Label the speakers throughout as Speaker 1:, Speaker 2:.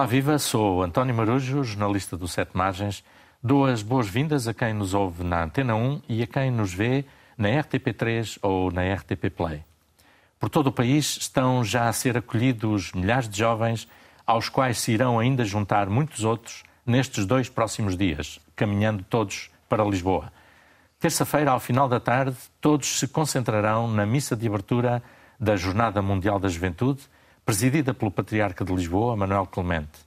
Speaker 1: Olá, viva, sou António Marujo, jornalista do Sete Margens. Dou as boas-vindas a quem nos ouve na Antena 1 e a quem nos vê na RTP3 ou na RTP Play. Por todo o país estão já a ser acolhidos milhares de jovens, aos quais se irão ainda juntar muitos outros nestes dois próximos dias, caminhando todos para Lisboa. Terça-feira, ao final da tarde, todos se concentrarão na missa de abertura da Jornada Mundial da Juventude, presidida pelo Patriarca de Lisboa, Manuel Clemente.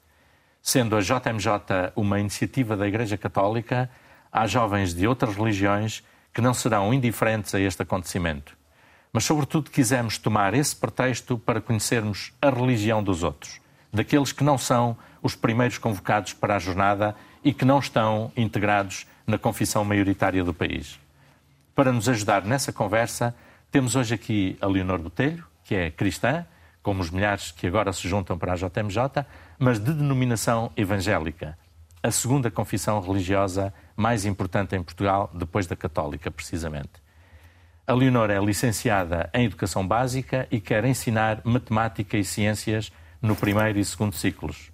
Speaker 1: Sendo a JMJ uma iniciativa da Igreja Católica, há jovens de outras religiões que não serão indiferentes a este acontecimento. Mas, sobretudo, quisemos tomar esse pretexto para conhecermos a religião dos outros, daqueles que não são os primeiros convocados para a jornada e que não estão integrados na confissão maioritária do país. Para nos ajudar nessa conversa, temos hoje aqui a Leonor Botelho, que é cristã, como os milhares que agora se juntam para a JMJ, mas de denominação evangélica, a segunda confissão religiosa mais importante em Portugal, depois da católica, precisamente. A Leonor é licenciada em Educação Básica e quer ensinar Matemática e Ciências no primeiro e segundo ciclos.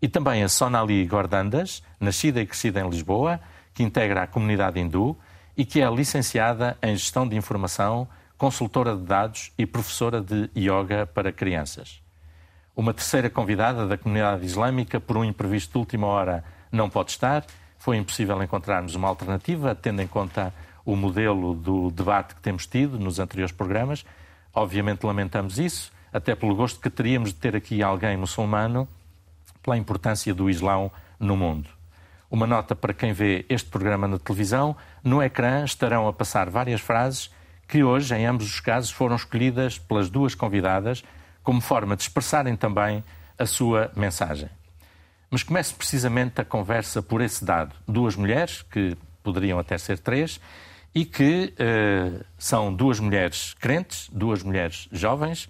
Speaker 1: E também a Sonali Gordandas, nascida e crescida em Lisboa, que integra a comunidade hindu e que é licenciada em Gestão de Informação, consultora de dados e professora de yoga para crianças. Uma terceira convidada da comunidade islâmica, por um imprevisto de última hora, não pode estar. Foi impossível encontrarmos uma alternativa, tendo em conta o modelo do debate que temos tido nos anteriores programas. Obviamente lamentamos isso, até pelo gosto que teríamos de ter aqui alguém muçulmano, pela importância do Islão no mundo. Uma nota para quem vê este programa na televisão: no ecrã estarão a passar várias frases que hoje, em ambos os casos, foram escolhidas pelas duas convidadas como forma de expressarem também a sua mensagem. Mas comece precisamente a conversa por esse dado. Duas mulheres, que poderiam até ser três, e que uh, são duas mulheres crentes, duas mulheres jovens.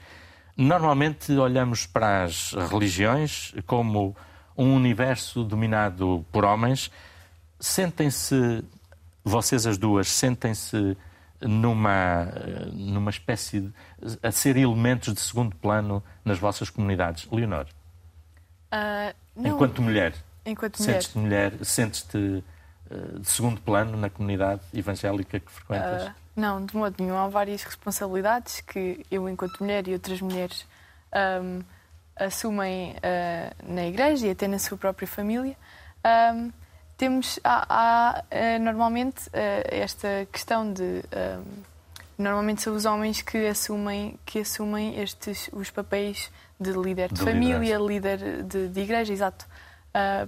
Speaker 1: Normalmente olhamos para as religiões como um universo dominado por homens, sentem-se, vocês as duas, sentem-se numa, numa espécie de. a ser elementos de segundo plano nas vossas comunidades? Leonor? Uh, enquanto mulher.
Speaker 2: Enquanto mulher.
Speaker 1: Sentes-te mulher, sentes-te uh, de segundo plano na comunidade evangélica que frequentas? Uh,
Speaker 2: não, de modo nenhum. Há várias responsabilidades que eu, enquanto mulher, e outras mulheres. Um, assumem uh, na igreja e até na sua própria família. Um, temos há, há uh, normalmente uh, esta questão de normalmente são os homens que assumem que assumem estes os papéis de líder de, de família, líder de, de, igreja, exato.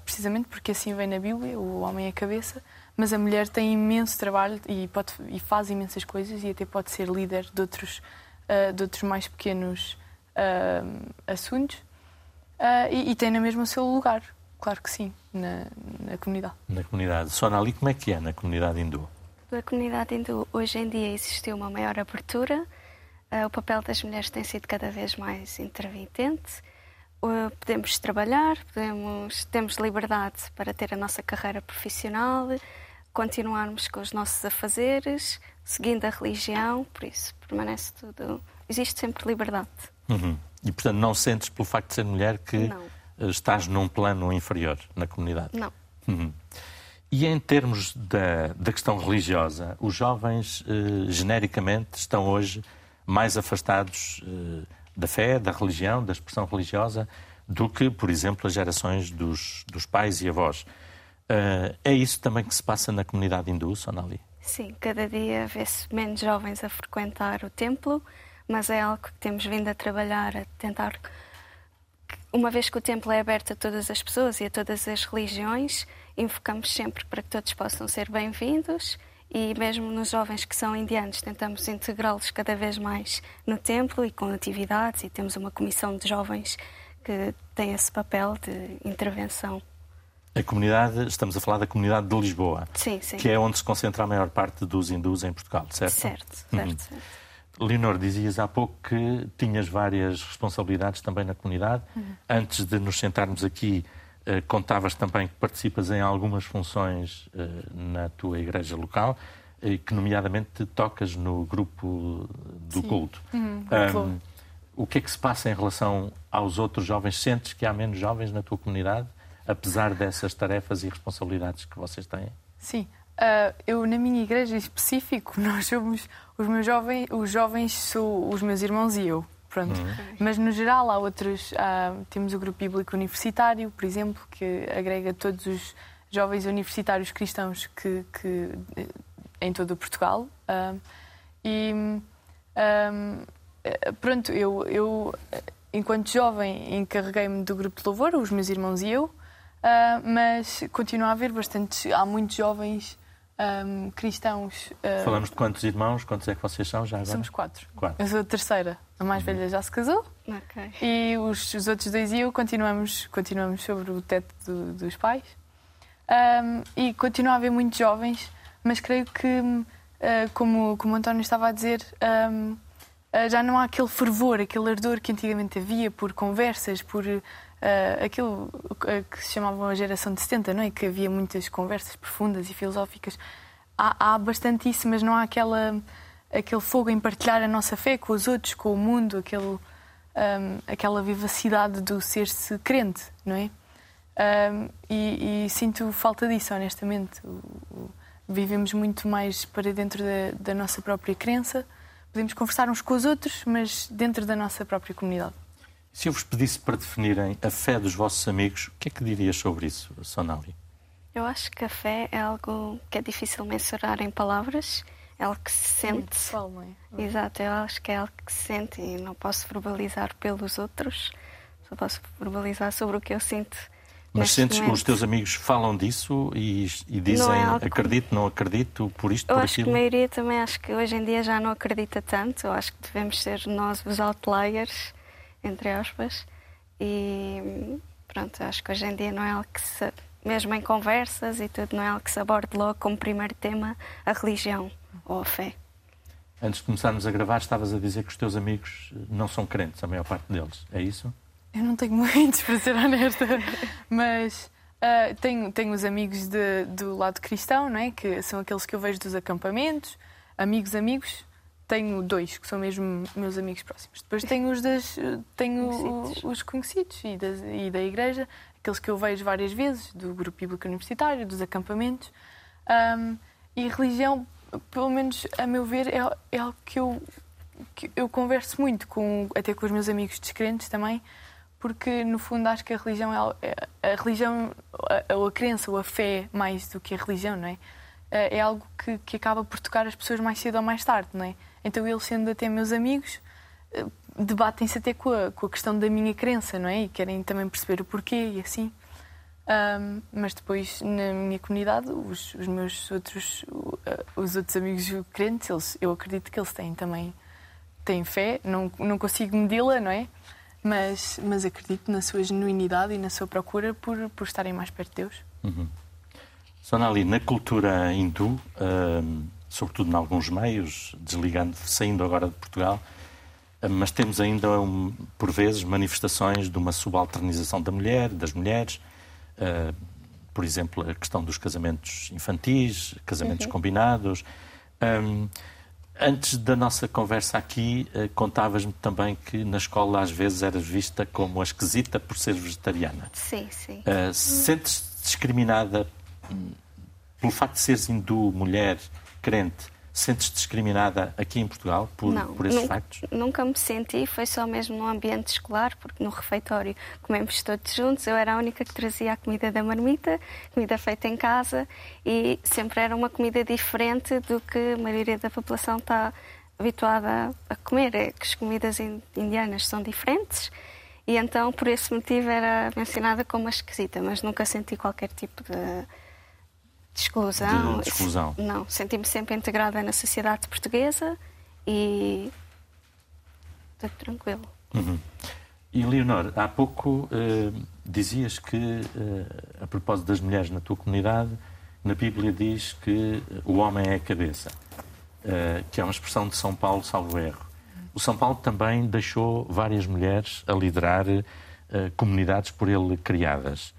Speaker 2: precisamente porque assim vem na Bíblia, o homem é a cabeça, mas a mulher tem imenso trabalho e, pode, e faz imensas coisas e até pode ser líder de outros, de outros mais pequenos uh, assuntos. E, e, tem na mesma o seu lugar, claro que sim, na, na comunidade.
Speaker 1: Na comunidade. Sonali, como é que é na comunidade hindu?
Speaker 3: Na comunidade hindu, hoje em dia existiu uma maior abertura, uh, o papel das mulheres tem sido cada vez mais intermitente. Uh, podemos trabalhar, podemos, temos liberdade para ter a nossa carreira profissional, continuarmos com os nossos afazeres, seguindo a religião, por isso permanece tudo. Existe sempre liberdade.
Speaker 1: Uhum. E, portanto, não sentes, pelo facto de ser mulher, que não. Eh, estás num plano inferior na comunidade?
Speaker 3: Não.
Speaker 1: Uhum. E em termos da, da questão religiosa, os jovens, eh, genericamente, estão hoje mais afastados eh, da fé, da religião, da expressão religiosa, do que, por exemplo, as gerações dos, dos pais e avós. Uh, é isso também que se passa na comunidade hindu, Sonali?
Speaker 3: Sim, cada dia vê-se menos jovens a frequentar o templo, mas é algo que temos vindo a trabalhar, a tentar. Uma vez que o templo é aberto a todas as pessoas e a todas as religiões, invocamos sempre para que todos possam ser bem-vindos e mesmo nos jovens que são indianos tentamos integrá-los cada vez mais no templo e com atividades e temos uma comissão de jovens que tem esse papel de intervenção.
Speaker 1: A comunidade, estamos a falar da comunidade de Lisboa,
Speaker 3: sim, sim.
Speaker 1: que é onde se concentra a maior parte dos hindus em Portugal, certo?
Speaker 3: Certo, certo. Uhum. certo.
Speaker 1: Leonor, dizias há pouco que tinhas várias responsabilidades também na comunidade. Uhum. Antes de nos sentarmos aqui, eh, contavas também que participas em algumas funções eh, na tua igreja local e que, nomeadamente, tocas no grupo do Sim. culto.
Speaker 2: Uhum,
Speaker 1: um, o que é que se passa em relação aos outros jovens? Sentes que há menos jovens na tua comunidade, apesar dessas tarefas e responsabilidades que vocês têm?
Speaker 2: Sim. Uh, eu, na minha igreja em específico, nós somos os meus jovens, os jovens são os meus irmãos e eu. Pronto. Uhum. Mas no geral há outros. Uh, temos o grupo bíblico universitário, por exemplo, que agrega todos os jovens universitários cristãos que, que em todo o Portugal. Uh, e um, pronto, eu, eu, enquanto jovem, encarreguei-me do grupo de louvor, os meus irmãos e eu, uh, mas continua a haver bastante. Há muitos jovens um, cristãos.
Speaker 1: Uh, Falamos de quantos irmãos? Quantos é que vocês são já agora?
Speaker 2: Somos quatro.
Speaker 1: quatro.
Speaker 2: Eu sou a terceira. A mais uhum. velha já se casou.
Speaker 3: Okay.
Speaker 2: E os, os, outros dois e eu continuamos, continuamos sobre o teto do, dos pais. Um, e continua a haver muitos jovens, mas creio que, uh, como, como o António estava a dizer, um, uh, ah, já não há aquele fervor, aquele ardor que antigamente havia por conversas, por uh, aquilo que se chamava a geração de 70, não é? Que havia muitas conversas profundas e filosóficas. Há, há bastante isso, mas não há aquela, aquele fogo em partilhar a nossa fé com os outros, com o mundo, aquele, um, aquela vivacidade do ser-se crente, não é? Um, e, e, sinto falta disso, honestamente. O, o, vivemos muito mais para dentro da, da nossa própria crença. Podemos conversar uns com os outros, mas dentro da nossa própria comunidade.
Speaker 1: Se eu vos pedisse para definirem a fé dos vossos amigos, o que é que dirias sobre isso, Sonali?
Speaker 3: Eu acho que a fé é algo que é difícil mensurar em palavras, é algo que se sente. Muito
Speaker 2: pessoal,
Speaker 3: é? Exato, eu acho que é algo que se sente e não posso verbalizar pelos outros, só posso verbalizar sobre o que eu sinto.
Speaker 1: Mas sentes que os teus amigos falam disso e, e dizem não é algo... acredito, não acredito, por isto,
Speaker 3: eu
Speaker 1: por
Speaker 3: acho aquilo? que a maioria também acho que hoje em dia já não acredita tanto. Eu acho que devemos ser nós os outliers entre aspas, e pronto, acho que hoje em dia não é algo que se, mesmo em conversas e tudo, não é algo que se aborde logo como primeiro tema a religião ou a fé.
Speaker 1: Antes de começarmos a gravar, estavas a dizer que os teus amigos não são crentes, a maior parte deles, é isso?
Speaker 2: Eu não tenho muitos, para ser honesta, mas uh, tenho, tenho os amigos de, do lado cristão, não é? que são aqueles que eu vejo dos acampamentos, amigos, amigos, tenho dois que são mesmo meus amigos próximos. Depois tenho os das tenho conhecidos. os conhecidos e, das, e da igreja, aqueles que eu vejo várias vezes do grupo bíblico universitário, dos acampamentos. Um, e religião, pelo menos a meu ver, é, é algo que eu que eu converso muito com até com os meus amigos descrentes também, porque no fundo acho que a religião é, é a religião ou a, a crença ou a fé mais do que a religião, não é? É, é algo que, que acaba por tocar as pessoas mais cedo ou mais tarde, não é? Então, eles sendo até meus amigos, eh, debatem-se até com a, com a questão da minha crença, não é? E querem também perceber o porquê e assim. Um, mas depois, na minha comunidade, os, os meus outros, eh, os outros amigos crentes, eles, eu acredito que eles têm também têm fé, não, não consigo medi-la, não é? Mas, mas acredito na sua genuinidade e na sua procura por, por estarem mais perto de Deus.
Speaker 1: Uhum. Sonali, na cultura hindu, sobretudo em alguns meios, desligando, saindo agora de Portugal, eh, mas temos ainda, por vezes, manifestações de uma subalternização da mulher, das mulheres, uh, por exemplo, a questão dos casamentos infantis, casamentos uhum. combinados. Antes da nossa conversa aqui, uh, contavas-me também que na escola às vezes eras vista como a esquisita por ser vegetariana.
Speaker 3: Sim, sim.
Speaker 1: Uh, Sentes-te discriminada hum, pelo facto de seres hindu, mulher, crente, sentes discriminada aqui em Portugal por,
Speaker 3: não,
Speaker 1: por esses
Speaker 3: nunca,
Speaker 1: factos?
Speaker 3: Nunca me senti, foi só mesmo no ambiente escolar, porque no refeitório comemos todos juntos, eu era a única que trazia a comida da marmita, comida feita em casa, e sempre era uma comida diferente do que a maioria da população está habituada a comer, é que as comidas indianas são diferentes. E então, por esse motivo, era mencionada como esquisita, mas nunca senti qualquer tipo de de exclusão.
Speaker 1: De exclusão.
Speaker 3: Não, senti-me sempre integrada na sociedade portuguesa e tudo tranquilo.
Speaker 1: Uhum. E Leonor, há pouco uh, dizias que, uh, a propósito das mulheres na tua comunidade, na Bíblia diz que o homem é a cabeça, uh, que é uma expressão de São Paulo, salvo erro. O São Paulo também deixou várias mulheres a liderar comunidades por ele criadas.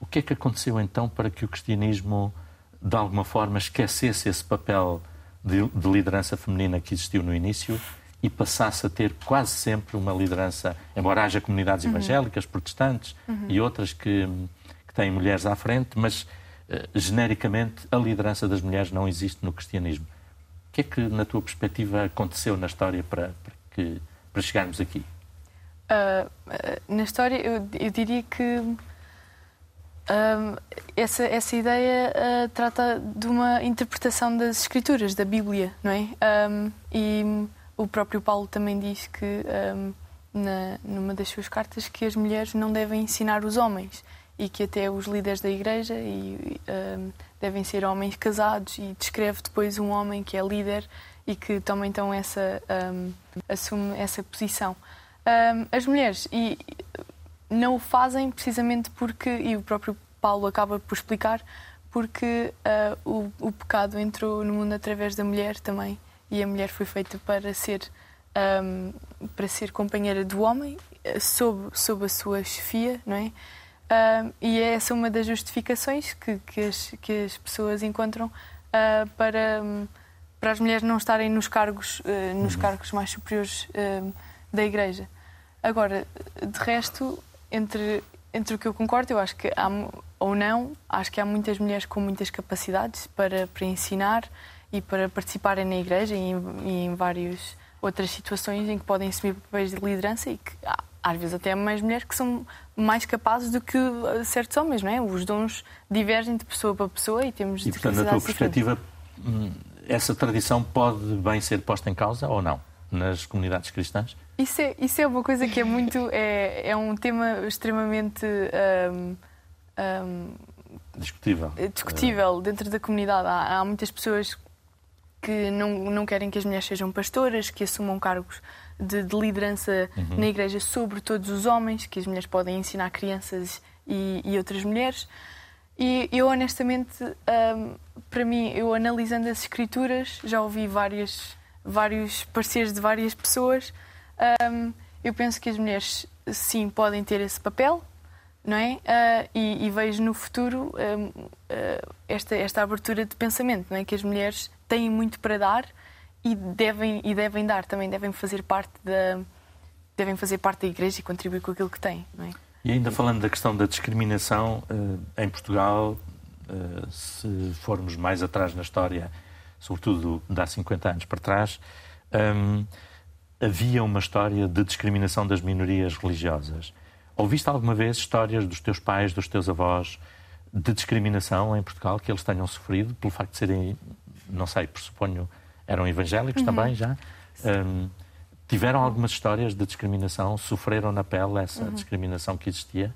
Speaker 1: O que é que aconteceu então para que o cristianismo de alguma forma esquecesse esse papel de, de liderança feminina que existiu no início e passasse a ter quase sempre uma liderança, embora haja comunidades uhum. evangélicas, protestantes uhum. e outras que, que, têm mulheres à frente, mas uh, genericamente a liderança das mulheres não existe no cristianismo. O que é que, na tua perspectiva, aconteceu na história para, para, que, para chegarmos aqui?
Speaker 2: Uh, na história, eu, eu diria que um, essa, essa ideia uh, trata de uma interpretação das Escrituras, da Bíblia, não é? Um, e o próprio Paulo também diz que, um, na, numa das suas cartas, que as mulheres não devem ensinar os homens e que até os líderes da Igreja e, devem ser homens casados e descreve depois um homem que é líder e que toma então essa assume essa posição. as mulheres e não o fazem precisamente porque, e o próprio Paulo acaba por explicar, porque uh, o, o, pecado entrou no mundo através da mulher também, e a mulher foi feita para ser, um, para ser companheira do homem, ah, sob, sob a sua chefia, não é? Uh, e é essa uma das justificações que, que, as, que as pessoas encontram uh, para, um, para as mulheres não estarem nos cargos, uh, nos uhum. cargos mais superiores da Igreja. Agora, de resto, entre, entre o que eu concordo, eu acho que há, ou não, acho que há muitas mulheres com muitas capacidades para, para ensinar e para participarem na igreja e em, e em várias outras situações em que podem assumir papéis de liderança e que há, às vezes até há mais mulheres que são mais capazes do que certos homens, não é? Os dons divergem de pessoa para pessoa e temos
Speaker 1: E, portanto, na tua perspectiva, hum, essa tradição pode bem ser posta em causa ou não nas comunidades cristãs?
Speaker 2: Isso é, isso é uma coisa que é muito. É, é um tema extremamente. Um, um,
Speaker 1: discutível.
Speaker 2: Discutível dentro da comunidade. Há, há, muitas pessoas que não, não querem que as mulheres sejam pastoras, que assumam cargos de, de liderança uhum. na igreja sobre todos os homens, que as mulheres podem ensinar crianças e, e outras mulheres. E eu, honestamente, um, para mim, eu analisando as escrituras, já ouvi várias, vários pareceres de várias pessoas um, eu penso que as mulheres, sim, podem ter esse papel, não é? Uh, e, e, vejo no futuro um, uh, ah, esta, esta abertura de pensamento, não é? Que as mulheres têm muito para dar e devem, e devem dar, também devem fazer parte da devem fazer parte da igreja e contribuir com aquilo que têm, não é?
Speaker 1: E ainda falando da questão da discriminação uh, em Portugal, se formos mais atrás na história, sobretudo de há 50 anos para trás, havia uma história de discriminação das minorias religiosas. Ouviste alguma vez histórias dos teus pais, dos teus avós, de discriminação em Portugal que eles tenham sofrido pelo facto de serem, não sei, pressuponho, eram evangélicos uhum. também já? Um, tiveram algumas histórias de discriminação? Sofreram na pele essa uhum. discriminação que existia?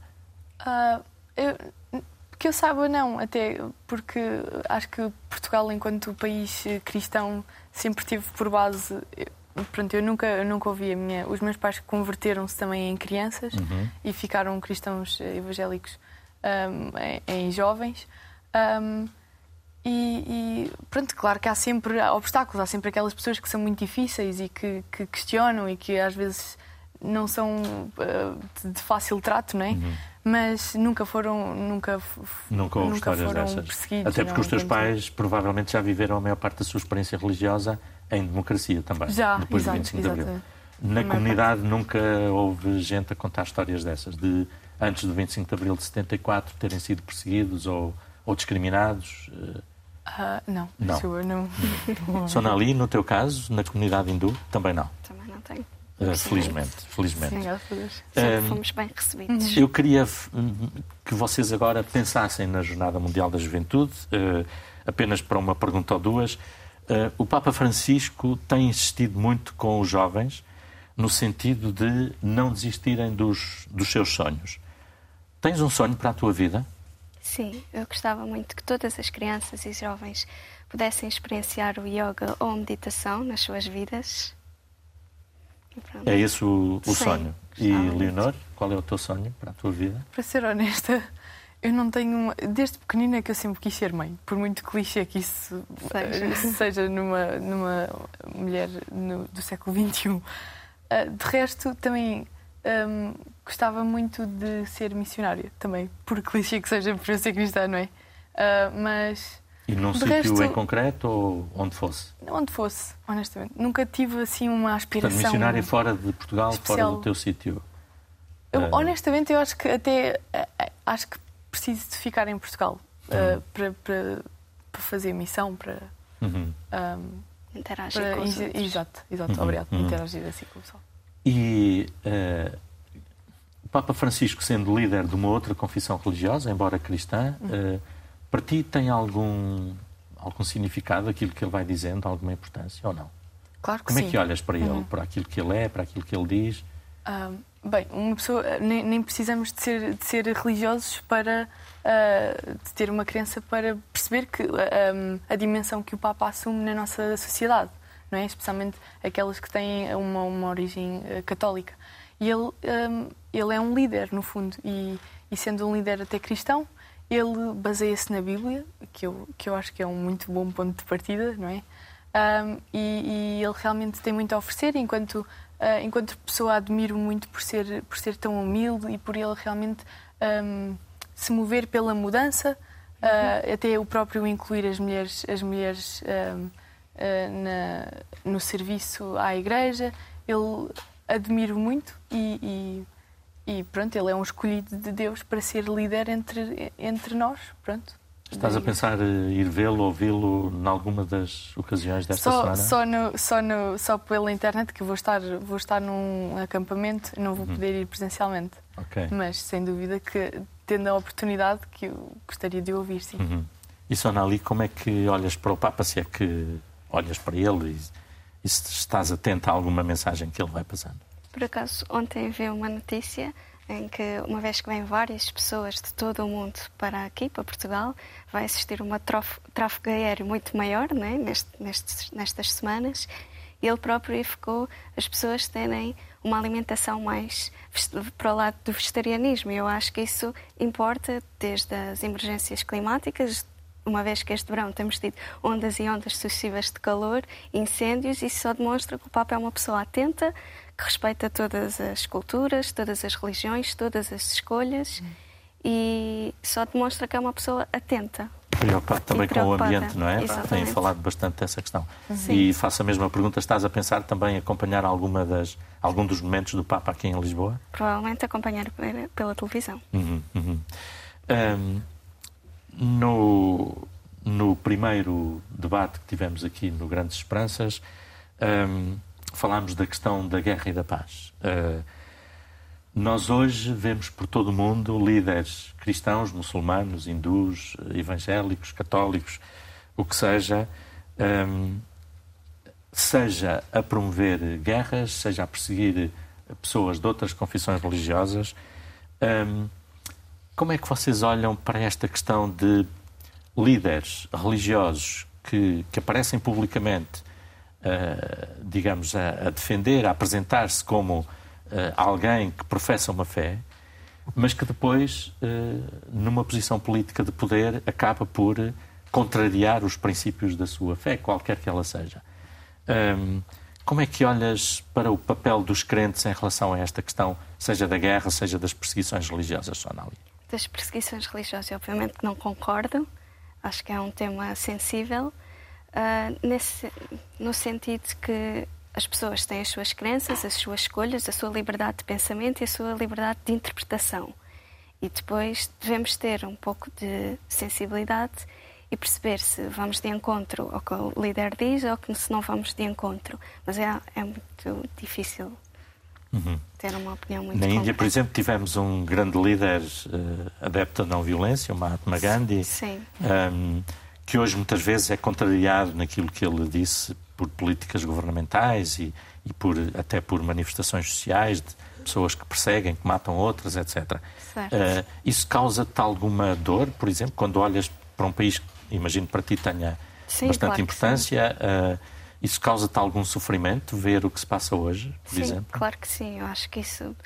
Speaker 2: Uh, eu, que eu saiba, não, até porque acho que Portugal, enquanto país cristão, sempre teve por base pronto, eu nunca, eu nunca ouvi a minha. Os meus pais converteram-se também em crianças uhum. e ficaram cristãos evangélicos um, em, em, jovens. Um, e, e, pronto, claro que há sempre obstáculos, há sempre aquelas pessoas que são muito difíceis e que, que questionam e que às vezes não são uh, de fácil trato, não é? Uhum. Mas nunca foram, nunca,
Speaker 1: nunca, nunca foram dessas. perseguidos. Até porque não, os teus pais provavelmente já viveram a maior parte da sua experiência religiosa em democracia também,
Speaker 2: Já,
Speaker 1: depois
Speaker 2: exato,
Speaker 1: do 25 de Abril. Na comunidade nunca houve gente a contar histórias dessas, de antes do 25 de Abril de 74 terem sido perseguidos ou, ou discriminados?
Speaker 2: Uh, não, não. Eu não.
Speaker 1: Sonali, no teu caso, na comunidade hindu, também não?
Speaker 3: Também não tenho.
Speaker 1: Uh, felizmente, felizmente.
Speaker 3: Sim, Sempre fomos bem recebidos.
Speaker 1: Eu queria que vocês agora pensassem na Jornada Mundial da Juventude, uh, apenas para uma pergunta ou duas. Uh, o Papa Francisco tem insistido muito com os jovens no sentido de não desistirem dos, dos seus sonhos. Tens um sonho para a tua vida?
Speaker 3: Sim, eu gostava muito que todas as crianças e jovens pudessem experienciar o yoga ou a meditação nas suas vidas.
Speaker 1: É esse o, o sonho. E, Leonor, qual é o teu sonho para a tua vida?
Speaker 2: Para ser honesta, eu não tenho. Uma... Desde pequenina que eu sempre quis ser mãe, por muito clichê que isso seja, seja numa, numa mulher no, do século XXI. Uh, ah, de resto, também um, gostava muito de ser missionária, também, por clichê que seja, por eu ser cristã, não é? Uh, mas
Speaker 1: E num sítio
Speaker 2: resto-
Speaker 1: em concreto ou onde fosse?
Speaker 2: Onde fosse, honestamente. Nunca tive assim uma aspiração.
Speaker 1: Portanto, missionária fora de Portugal,
Speaker 2: especial.
Speaker 1: fora do teu sítio.
Speaker 2: Eu,
Speaker 1: Ah.
Speaker 2: honestamente, eu acho que até eh, eh, acho que preciso de ficar em Portugal eh, para, para, para fazer missão, para,
Speaker 1: Uhum.
Speaker 2: ahm,
Speaker 3: Interagir
Speaker 2: para
Speaker 3: com os
Speaker 2: in-
Speaker 3: outros.
Speaker 2: exato, exato,
Speaker 1: Uhum,
Speaker 2: obrigado,
Speaker 1: uhum.
Speaker 2: interagir assim com o pessoal.
Speaker 1: E o Papa Francisco, sendo líder de uma outra confissão religiosa, embora cristã,
Speaker 2: Uhum.
Speaker 1: eh, para ti tem algum, algum significado aquilo que ele vai dizendo, alguma importância ou não?
Speaker 2: Claro que
Speaker 1: Como
Speaker 2: sim.
Speaker 1: é que olhas para ele,
Speaker 2: Uhum.
Speaker 1: para aquilo que ele é, para aquilo que ele diz?
Speaker 2: Ah, bem, uma pessoa nem, nem precisamos de ser, de ser religiosos para ah, de ter uma crença para perceber que ah, a dimensão que o Papa assume na nossa sociedade, não é? Especialmente aquelas que têm uma, uma origem ah, católica. E ele, ah, ele é um líder no fundo e, e sendo um líder até cristão, ele baseia-se na Bíblia, que eu que eu acho que é um muito bom ponto de partida, não é? Um, e, e ele realmente tem muito a oferecer, enquanto, ah, enquanto pessoa admiro muito por ser, por ser tão humilde e por ele realmente um, se mover pela mudança, ah, até o próprio incluir as mulheres, as mulheres um, ah, na- no serviço à igreja. Ele admiro muito e, e, e pronto, ele é um escolhido de Deus para ser líder entre, entre nós. Pronto.
Speaker 1: Estás a pensar eh, ir vê-lo, ouvi-lo em alguma das ocasiões desta
Speaker 2: só,
Speaker 1: semana?
Speaker 2: só, no, só, no, só pela internet, que eu vou estar, vou estar num acampamento, não
Speaker 1: Uhum.
Speaker 2: vou poder ir presencialmente.
Speaker 1: Ok.
Speaker 2: Mas, sem dúvida, que tendo a oportunidade, que eu gostaria de o ouvir, sim.
Speaker 1: Uhum. E Sonali, como é que olhas para o Papa, se é que olhas para ele e, e se estás atento a alguma mensagem que ele vai passando?
Speaker 3: Por acaso, ontem vi uma notícia em que, uma vez que vêm várias pessoas de todo o mundo para aqui, para Portugal, vai existir um tráfego aéreo muito maior né, neste, nestes, nestas semanas. Ele próprio ficou as pessoas terem uma alimentação mais para o lado do vegetarianismo. Eu acho que isso importa desde as emergências climáticas, uma vez que este verão temos tido ondas e ondas sucessivas de calor, incêndios, isso só demonstra que o Papa é uma pessoa atenta, que respeita todas as culturas, todas as religiões, todas as escolhas e só demonstra que é uma pessoa atenta.
Speaker 1: Preocupado também com o
Speaker 3: preocupada.
Speaker 1: ambiente, não é? Tem
Speaker 3: Exatamente.
Speaker 1: falado bastante dessa questão.
Speaker 3: Sim.
Speaker 1: E faço a mesma pergunta: estás a pensar também em acompanhar alguma das, algum dos momentos do Papa aqui em Lisboa?
Speaker 3: Provavelmente acompanhar pela- televisão.
Speaker 1: Uhum, uhum. Ahm, no, no primeiro debate que tivemos aqui no Grandes Esperanças, ahm, falámos da questão da guerra e da paz. Ah, nós hoje vemos por todo o mundo líderes cristãos, muçulmanos, hindus, evangélicos, católicos, o que seja, ahm, seja a promover guerras, seja a perseguir pessoas de outras confissões religiosas. Ahm, como é que vocês olham para esta questão de líderes religiosos que, que aparecem publicamente, ah, digamos, a, a defender, a apresentar-se como ah, alguém que professa uma fé, mas que depois, ah, numa posição política de poder, acaba por contrariar os princípios da sua fé, qualquer que ela seja. Ahm, como é que olhas para o papel dos crentes em relação a esta questão, seja da guerra, seja das perseguições religiosas, Sonali?
Speaker 3: Das perseguições religiosas, obviamente que não concordo. Acho que é um tema sensível, ah, nesse, no sentido que as pessoas têm as suas crenças, as suas escolhas, a sua liberdade de pensamento e a sua liberdade de interpretação. E depois devemos ter um pouco de sensibilidade e perceber se vamos de encontro ao que o líder diz ou que se não vamos de encontro. Mas é, é muito difícil ter uma opinião muito
Speaker 1: Na Índia, por exemplo, tivemos um grande líder eh, adepto à não violência, o Mahatma Gandhi,
Speaker 3: Sim.
Speaker 1: ahm, que hoje muitas vezes é contrariado naquilo que ele disse por políticas governamentais e, e por, até por manifestações sociais de pessoas que perseguem, que matam outras, etc.
Speaker 3: Certo.
Speaker 1: Ah, isso causa-te alguma dor, por exemplo, quando olhas para um país que, imagino, para ti tenha
Speaker 3: Sim,
Speaker 1: bastante
Speaker 3: claro
Speaker 1: importância, ah, isso causa-te algum sofrimento, ver o que se passa hoje, por
Speaker 3: sim,
Speaker 1: exemplo?
Speaker 3: claro que sim. Eu acho que isso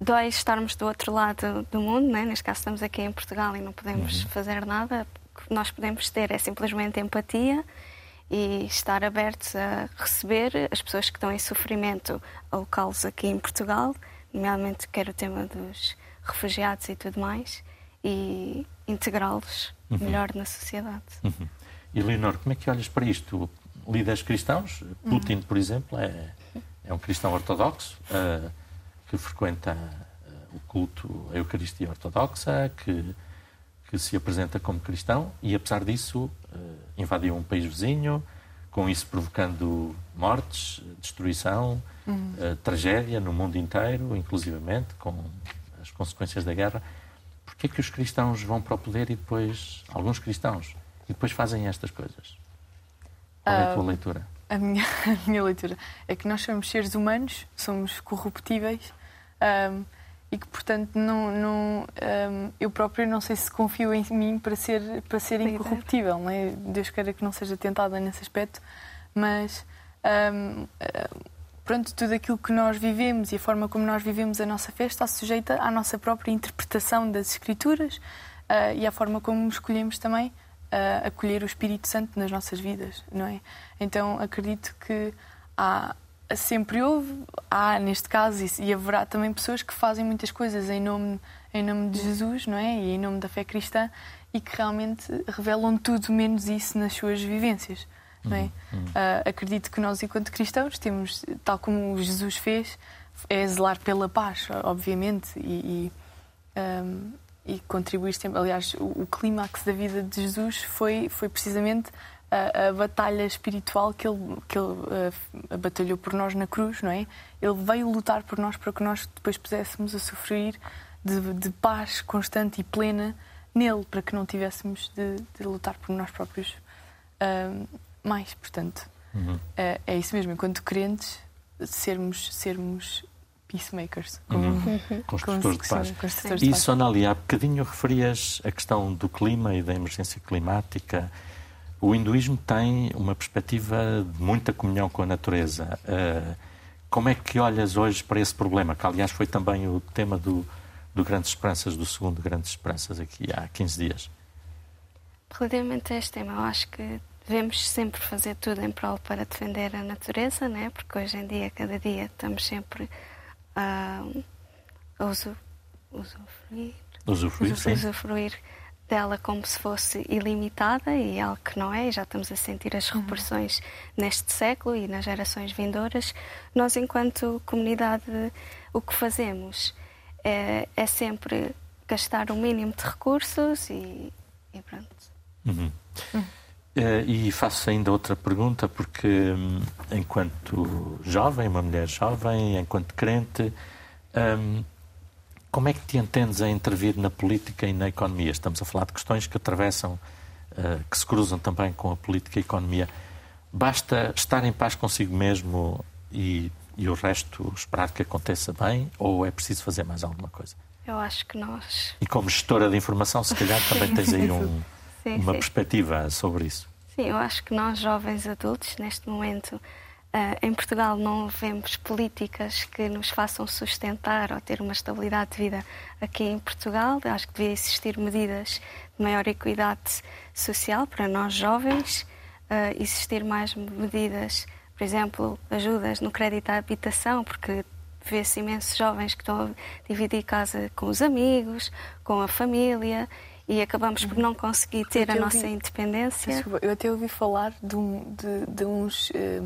Speaker 3: dói estarmos do outro lado do mundo, né? neste caso estamos aqui em Portugal e não podemos
Speaker 1: Uhum.
Speaker 3: fazer nada. O que nós podemos ter é simplesmente empatia e estar abertos a receber as pessoas que estão em sofrimento, alocá-los aqui em Portugal, nomeadamente quer o tema dos refugiados e tudo mais, e integrá-los
Speaker 1: Uhum.
Speaker 3: melhor na sociedade.
Speaker 1: Uhum. E Leonor, como é que olhas para isto? Líderes cristãos, Putin, uhum. por exemplo, é, é um cristão ortodoxo uh, que frequenta uh, o culto, a Eucaristia Ortodoxa, que, que se apresenta como cristão e, apesar disso, uh, invadiu um país vizinho, com isso provocando mortes, destruição, uhum. tragédia no mundo inteiro, inclusivamente, com as consequências da guerra. Porquê é que os cristãos vão para o poder e depois, alguns cristãos, e depois fazem estas coisas? Qual é a tua leitura?
Speaker 2: A minha, a minha leitura é que nós somos seres humanos, somos corruptíveis um, e que, portanto, não, não, um, eu próprio não sei se confio em mim para ser, para ser incorruptível. Não é? Deus queira que não seja tentada nesse aspecto, mas um, pronto, tudo aquilo que nós vivemos e a forma como nós vivemos a nossa fé está sujeita à nossa própria interpretação das Escrituras uh, e à forma como escolhemos também uh, acolher o Espírito Santo nas nossas vidas, não é? Então acredito que há sempre houve, há neste caso e haverá também pessoas que fazem muitas coisas em nome em nome de Jesus, não é? E em nome da fé cristã e que realmente revelam tudo menos isso nas suas vivências. Não é? Uhum. Uh, acredito que nós, enquanto cristãos, temos, tal como Jesus fez, é zelar pela paz, obviamente, e, e, um, e contribuir sempre. Aliás, o, o clímax da vida de Jesus foi, foi precisamente a, a, batalha espiritual que ele, que ele uh, batalhou por nós na cruz, não é? Ele veio lutar por nós para que nós depois pudéssemos a sofrer de, de paz constante e plena nele, para que não tivéssemos de, de lutar por nós próprios uh, mais. Portanto, uhum. é, é isso mesmo. Enquanto crentes, sermos, sermos peacemakers,
Speaker 1: como, uhum. construtores de paz. Construtores e, Sonali, há bocadinho referias a questão do clima e da emergência climática. O hinduísmo tem uma perspectiva de muita comunhão com a natureza. Uh, como é que olhas hoje para esse problema, que aliás foi também o tema do, do Grandes Esperanças, do segundo Grandes Esperanças, aqui há 15 dias?
Speaker 3: Relativamente a este tema, eu acho que devemos sempre fazer tudo em prol para defender a natureza, né? porque hoje em dia, cada dia, estamos sempre a, a uso, usufruir,
Speaker 1: usufruir,
Speaker 3: usufruir dela como se fosse ilimitada e algo que não é, e já estamos a sentir as uhum. repressões uhum. neste século e nas gerações vindouras. Nós, enquanto comunidade, o que fazemos é, é sempre gastar o mínimo de recursos e, e pronto.
Speaker 1: Uhum. Uhum. Uh, e faço ainda outra pergunta, porque um, enquanto jovem, uma mulher jovem, enquanto crente, um, como é que te entendes a intervir na política e na economia? Estamos a falar de questões que atravessam, uh, que se cruzam também com a política e a economia. Basta estar em paz consigo mesmo e, e o resto esperar que aconteça bem, ou é preciso fazer mais alguma coisa?
Speaker 3: Eu acho que nós.
Speaker 1: E como gestora de informação, se calhar também tens aí um sim, uma sim. perspectiva sobre isso.
Speaker 3: Sim, eu acho que nós, jovens adultos, neste momento, uh, em Portugal, não vemos políticas que nos façam sustentar ou ter uma estabilidade de vida aqui em Portugal. Acho que devia existir medidas de maior equidade social para nós, jovens, uh, existir mais medidas, por exemplo, ajudas no crédito à habitação, porque vê-se imensos jovens que estão a dividir casa com os amigos, com a família e acabamos por não conseguir ter a nossa ouvi, independência.
Speaker 2: Desculpa, eu até ouvi falar de, um, de, de, uns, eh,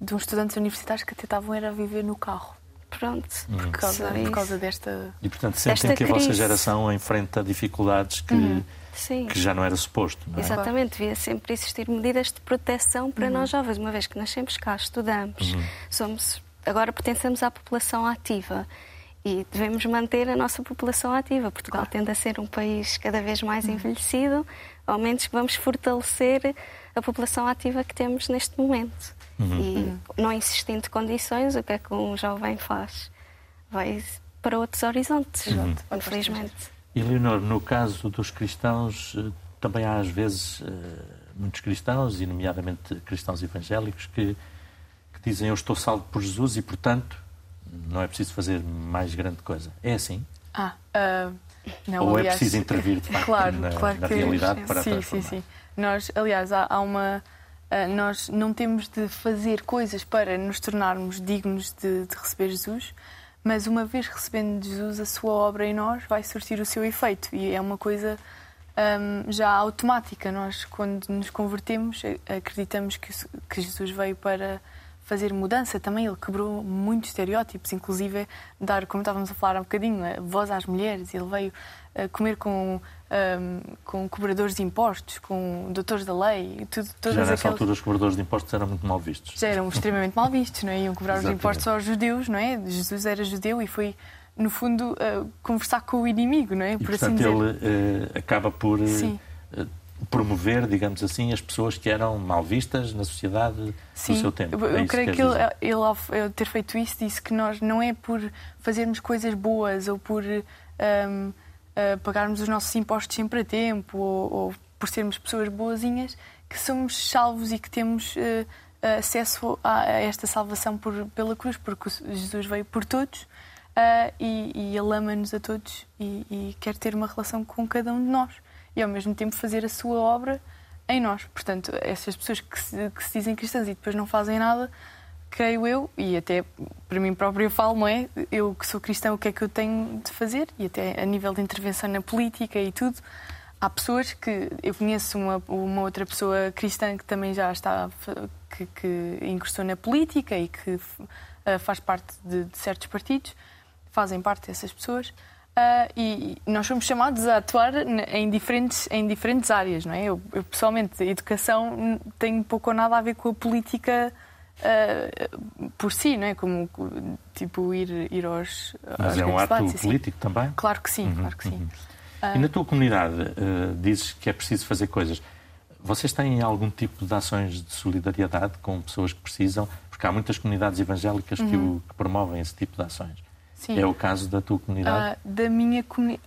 Speaker 2: de uns estudantes universitários que até estavam a viver no carro.
Speaker 3: Pronto.
Speaker 2: Por, causa, por causa desta.
Speaker 1: E portanto sentem que a vossa geração enfrenta dificuldades que. Uhum. que já não era suposto. Não é?
Speaker 3: Exatamente, devia sempre existir medidas de proteção para uhum. nós jovens, uma vez que nascemos cá, estudamos, uhum. somos, agora pertencemos à população ativa e devemos manter a nossa população ativa. Portugal claro. tende a ser um país cada vez mais uhum. envelhecido, ao menos vamos fortalecer a população ativa que temos neste momento. Uhum. E uhum. não existindo condições, o que é que um jovem faz? Vai para outros horizontes, uhum. infelizmente.
Speaker 1: E Leonor, no caso dos cristãos, eh, também há às vezes eh, muitos cristãos, e nomeadamente cristãos evangélicos, que, que dizem eu estou salvo por Jesus e, portanto, não é preciso fazer mais grande coisa. É assim?
Speaker 2: Ah, uh, não,
Speaker 1: Ou
Speaker 2: é aliás,
Speaker 1: é preciso intervir de facto
Speaker 2: claro,
Speaker 1: na,
Speaker 2: claro
Speaker 1: na
Speaker 2: que,
Speaker 1: realidade para
Speaker 2: sim,
Speaker 1: transformar?
Speaker 2: Sim, sim, Nós, aliás, há, há uma... Uh, nós não temos de fazer coisas para nos tornarmos dignos de, de, receber Jesus, mas uma vez recebendo Jesus, a sua obra em nós vai surtir o seu efeito. E é uma coisa um, já automática. Nós, quando nos convertemos, acreditamos que, que Jesus veio para fazer mudança também. Ele quebrou muitos estereótipos, inclusive dar, como estávamos a falar há um bocadinho, a voz às mulheres. Ele veio uh, comer com, um, com cobradores de impostos, com doutores da lei. Tudo,
Speaker 1: todas Já nessa aquelas... altura os cobradores de impostos eram muito mal vistos.
Speaker 2: Já eram extremamente mal vistos, não é? Iam cobrar os impostos aos judeus, não é? Jesus era judeu e foi no fundo, uh, conversar com o inimigo, não é?
Speaker 1: Por e, assim portanto, assim ele uh, acaba por uh, promover, digamos assim, as pessoas que eram mal vistas na sociedade Sim. seu tempo.
Speaker 2: Eu, é eu creio que, que ele, ele, ao ter feito isso, disse que nós não é por fazermos coisas boas ou por um, pagarmos os nossos impostos sempre a tempo ou, ou, por sermos pessoas boazinhas que somos salvos e que temos acesso a, a, esta salvação por, pela cruz, porque Jesus veio por todos uh, e, e, Ele ama-nos a todos e, e, quer ter uma relação com cada um de nós e ao mesmo tempo fazer a sua obra em nós. Portanto, essas pessoas que se, que se dizem cristãs e depois não fazem nada, creio eu, e até para mim próprio eu falo, não é? Eu que sou cristão, o que é que eu tenho de fazer? E até a nível de intervenção na política e tudo, há pessoas que eu conheço uma, uma outra pessoa cristã que também já está que, que ingressou na política e que uh, faz parte de, de certos partidos fazem parte dessas pessoas. Uh, e nós somos chamados a atuar em diferentes, em diferentes áreas, não é? Eu, eu pessoalmente, a educação tem pouco ou nada a ver com a política uh, por si, não é? Como, tipo, ir, ir aos.
Speaker 1: Mas é um ato assim. político também?
Speaker 2: Claro que sim, uhum, claro que sim. Uhum.
Speaker 1: Uh, e na tua comunidade, dizes que é preciso fazer coisas. Vocês têm algum tipo de ações de solidariedade com pessoas que precisam? Porque há muitas comunidades evangélicas uhum. que, o, que promovem esse tipo de ações. Sim. É o caso da tua comunidade?
Speaker 2: Uh, da minha comunidade.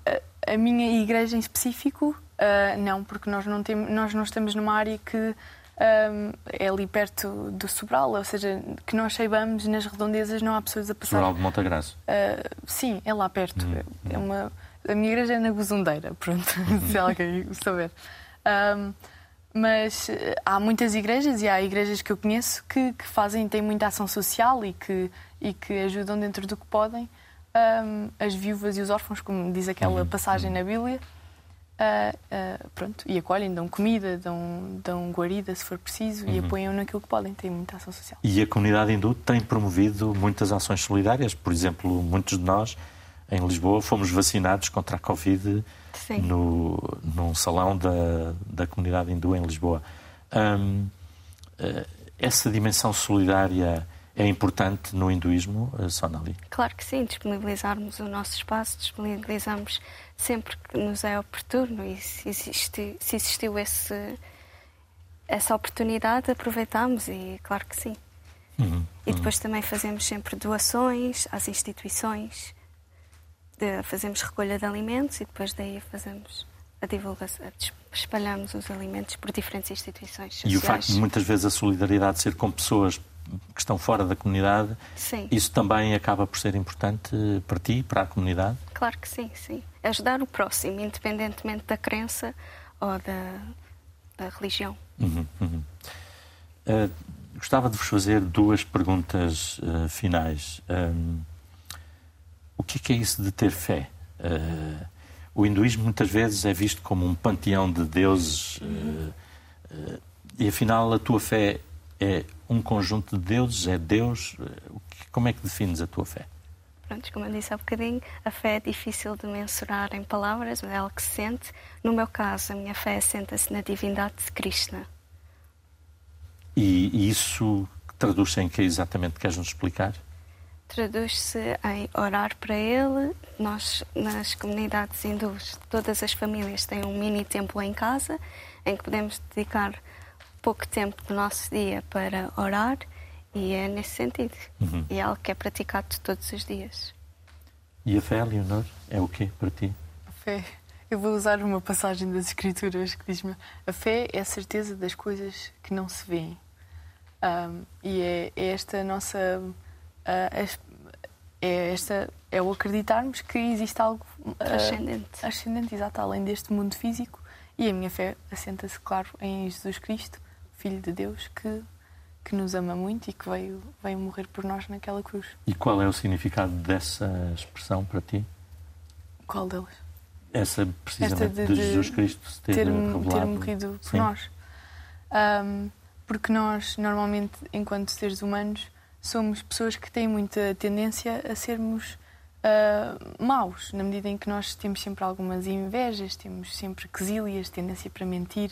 Speaker 2: A minha igreja em específico, uh, não, porque nós não, temos, nós não estamos numa área que um, é ali perto do Sobral, ou seja, que nós saibamos, nas redondezas não há pessoas a passar.
Speaker 1: Sobral de Montagraço?
Speaker 2: Uh, sim, é lá perto. Hum, é hum. uma, a minha igreja é na Gozundeira, pronto, se alguém souber. Um, mas há muitas igrejas e há igrejas que eu conheço que, que fazem, têm muita ação social e que, e que ajudam dentro do que podem um, as viúvas e os órfãos, como diz aquela uhum. passagem na Bíblia. Uh, uh, pronto, e acolhem, dão comida, dão, dão guarida se for preciso uhum. e apoiam naquilo que podem, têm muita ação social.
Speaker 1: E a comunidade hindu tem promovido muitas ações solidárias, por exemplo, muitos de nós em Lisboa fomos vacinados contra a Covid no, num salão da, da comunidade hindu em Lisboa. Um, uh, essa dimensão solidária é importante no hinduísmo, eh, Sonali?
Speaker 3: Claro que sim, disponibilizarmos o nosso espaço, disponibilizamos sempre que nos é oportuno e se, existe, se existiu esse, essa oportunidade, aproveitamos e claro que sim. Uhum, e uhum. depois uhum. também fazemos sempre doações às instituições, de, fazemos recolha de alimentos e depois daí fazemos a divulgação, espalhamos os alimentos por diferentes instituições sociais.
Speaker 1: E o facto de muitas vezes a solidariedade ser com pessoas que estão fora da comunidade,
Speaker 3: sim.
Speaker 1: isso também acaba por ser importante para ti, para a comunidade?
Speaker 3: Claro que sim, sim. Ajudar o próximo, independentemente da crença ou da, da religião.
Speaker 1: Uhum, uhum. Uh, gostava de vos fazer duas perguntas uh, finais. Um, o que é, que é, isso de ter fé? Uh, o hinduísmo muitas vezes é visto como um panteão de deuses e afinal a tua fé é um conjunto de deuses? É Deus? Como é que defines a tua fé?
Speaker 3: Pronto, como eu disse há bocadinho, a fé é difícil de mensurar em palavras, mas é algo que se sente. No meu caso, a minha fé assenta-se na divindade de Krishna.
Speaker 1: E, e isso traduz-se em que exatamente queres nos explicar?
Speaker 3: Traduz-se em orar para ele. Nós, nas comunidades hindus, todas as famílias têm um mini templo em casa em que podemos dedicar pouco tempo do nosso dia para orar e é nesse sentido. Uhum. E é algo que é praticado todos os dias.
Speaker 1: E a fé, Leonor, é o quê para ti?
Speaker 2: A fé. Eu vou usar uma passagem das Escrituras que diz-me: a fé é a certeza das coisas que não se veem. Um, e é, é, esta nossa. Uh, é, esta, é o acreditarmos que existe algo
Speaker 3: uh, ascendente.
Speaker 2: ascendente, exato, além deste mundo físico. E a minha fé assenta-se, claro, em Jesus Cristo, Filho de Deus que, que nos ama muito e que veio, veio morrer por nós naquela cruz.
Speaker 1: E qual é o significado dessa expressão para ti?
Speaker 2: Qual delas?
Speaker 1: Essa precisamente de, de, Jesus Cristo se ter, ter,
Speaker 2: ter morrido por Sim. nós. Um, porque nós, normalmente, enquanto seres humanos, somos pessoas que têm muita tendência a sermos uh, maus, na medida em que nós temos sempre algumas invejas, temos sempre quesílias, tendência para mentir,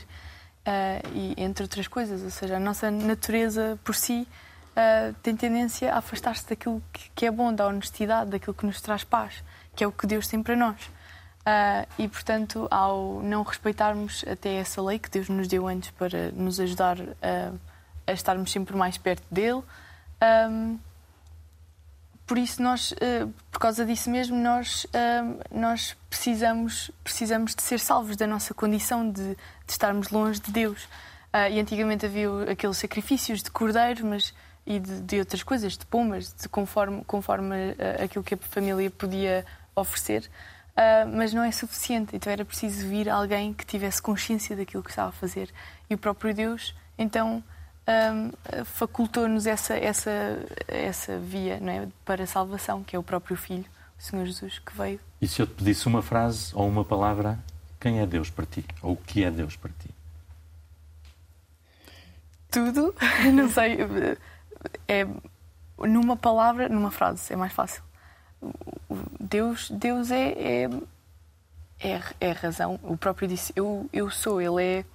Speaker 2: e entre outras coisas. Ou seja, a nossa natureza por si uh, tem tendência a afastar-se daquilo que, é bom, da honestidade, daquilo que nos traz paz, que é o que Deus tem para nós. Uh, e, portanto, ao não respeitarmos até essa lei que Deus nos deu antes para nos ajudar a, a estarmos sempre mais perto dele, por isso nós, causa disso mesmo, nós, uh, nós precisamos, precisamos de ser salvos da nossa condição de, de estarmos longe de Deus. Uh, e antigamente havia aqueles sacrifícios de cordeiro, mas e de, de outras coisas, de pombas, de conforme, conforme aquilo que a família podia oferecer. mas não é suficiente, então era preciso vir alguém que tivesse consciência daquilo que estava a fazer. E o próprio Deus, então, um, facultou-nos essa, essa, essa via não é, para a salvação, que é o próprio Filho, o Senhor Jesus, que veio.
Speaker 1: E se eu te pedisse uma frase ou uma palavra, quem é Deus para ti? Ou o que é Deus para ti?
Speaker 2: Tudo, não sei. É, numa palavra, numa frase, é mais fácil. Deus, Deus é, é, é, é a razão. O próprio disse: Eu, eu sou, Ele é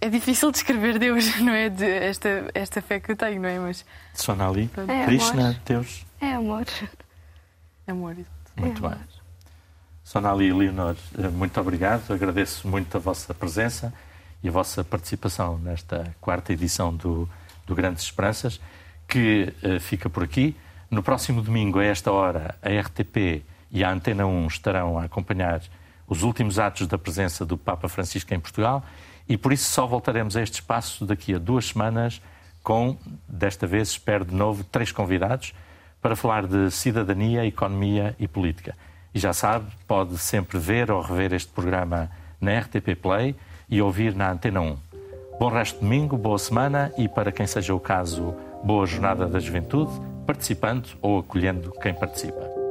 Speaker 2: é difícil descrever Deus, não é? De esta, esta fé que eu tenho, não é? Mas.
Speaker 1: Sonali, é Krishna, Deus.
Speaker 3: É amor.
Speaker 2: Amor,
Speaker 1: Muito é bem. Amor. Sonali e Leonor, eh, muito obrigado. Agradeço muito a vossa presença e a vossa participação nesta quarta edição do, do Grandes Esperanças, que uh, fica por aqui. No próximo domingo, a esta hora, a RTP e a Antena 1 estarão a acompanhar os últimos atos da presença do Papa Francisco em Portugal e por isso só voltaremos a este espaço daqui a duas semanas com, desta vez, espero de novo, três convidados para falar de cidadania, economia e política. E já sabe, pode sempre ver ou rever este programa na RTP Play e ouvir na Antena 1. Bom resto de domingo, boa semana e, para quem seja o caso, boa jornada da juventude, participando ou acolhendo quem participa.